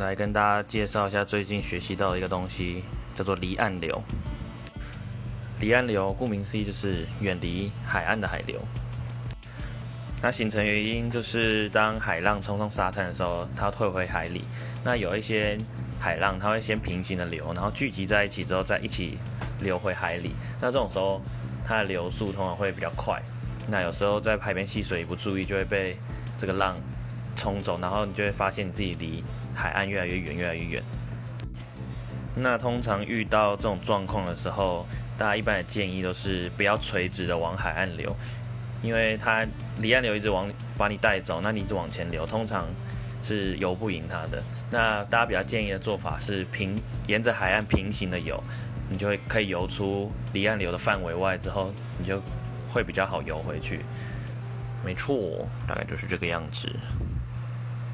来跟大家介绍一下最近学习到的一个东西，叫做离岸流。离岸流顾名思义就是远离海岸的海流。它形成原因就是当海浪冲上沙滩的时候，它退回海里。那有一些海浪，它会先平行的流，然后聚集在一起之后再一起流回海里。那这种时候，它的流速通常会比较快。那有时候在海边戏水不注意，就会被这个浪冲走，然后你就会发现你自己离海岸越来越远，越来越远。那通常遇到这种状况的时候，大家一般的建议都是不要垂直的往海岸流，因为它离岸流一直往把你带走，那你一直往前流，通常是游不赢它的。那大家比较建议的做法是平沿着海岸平行的游，你就会可以游出离岸流的范围外之后，你就。会比较好游回去，没错，大概就是这个样子。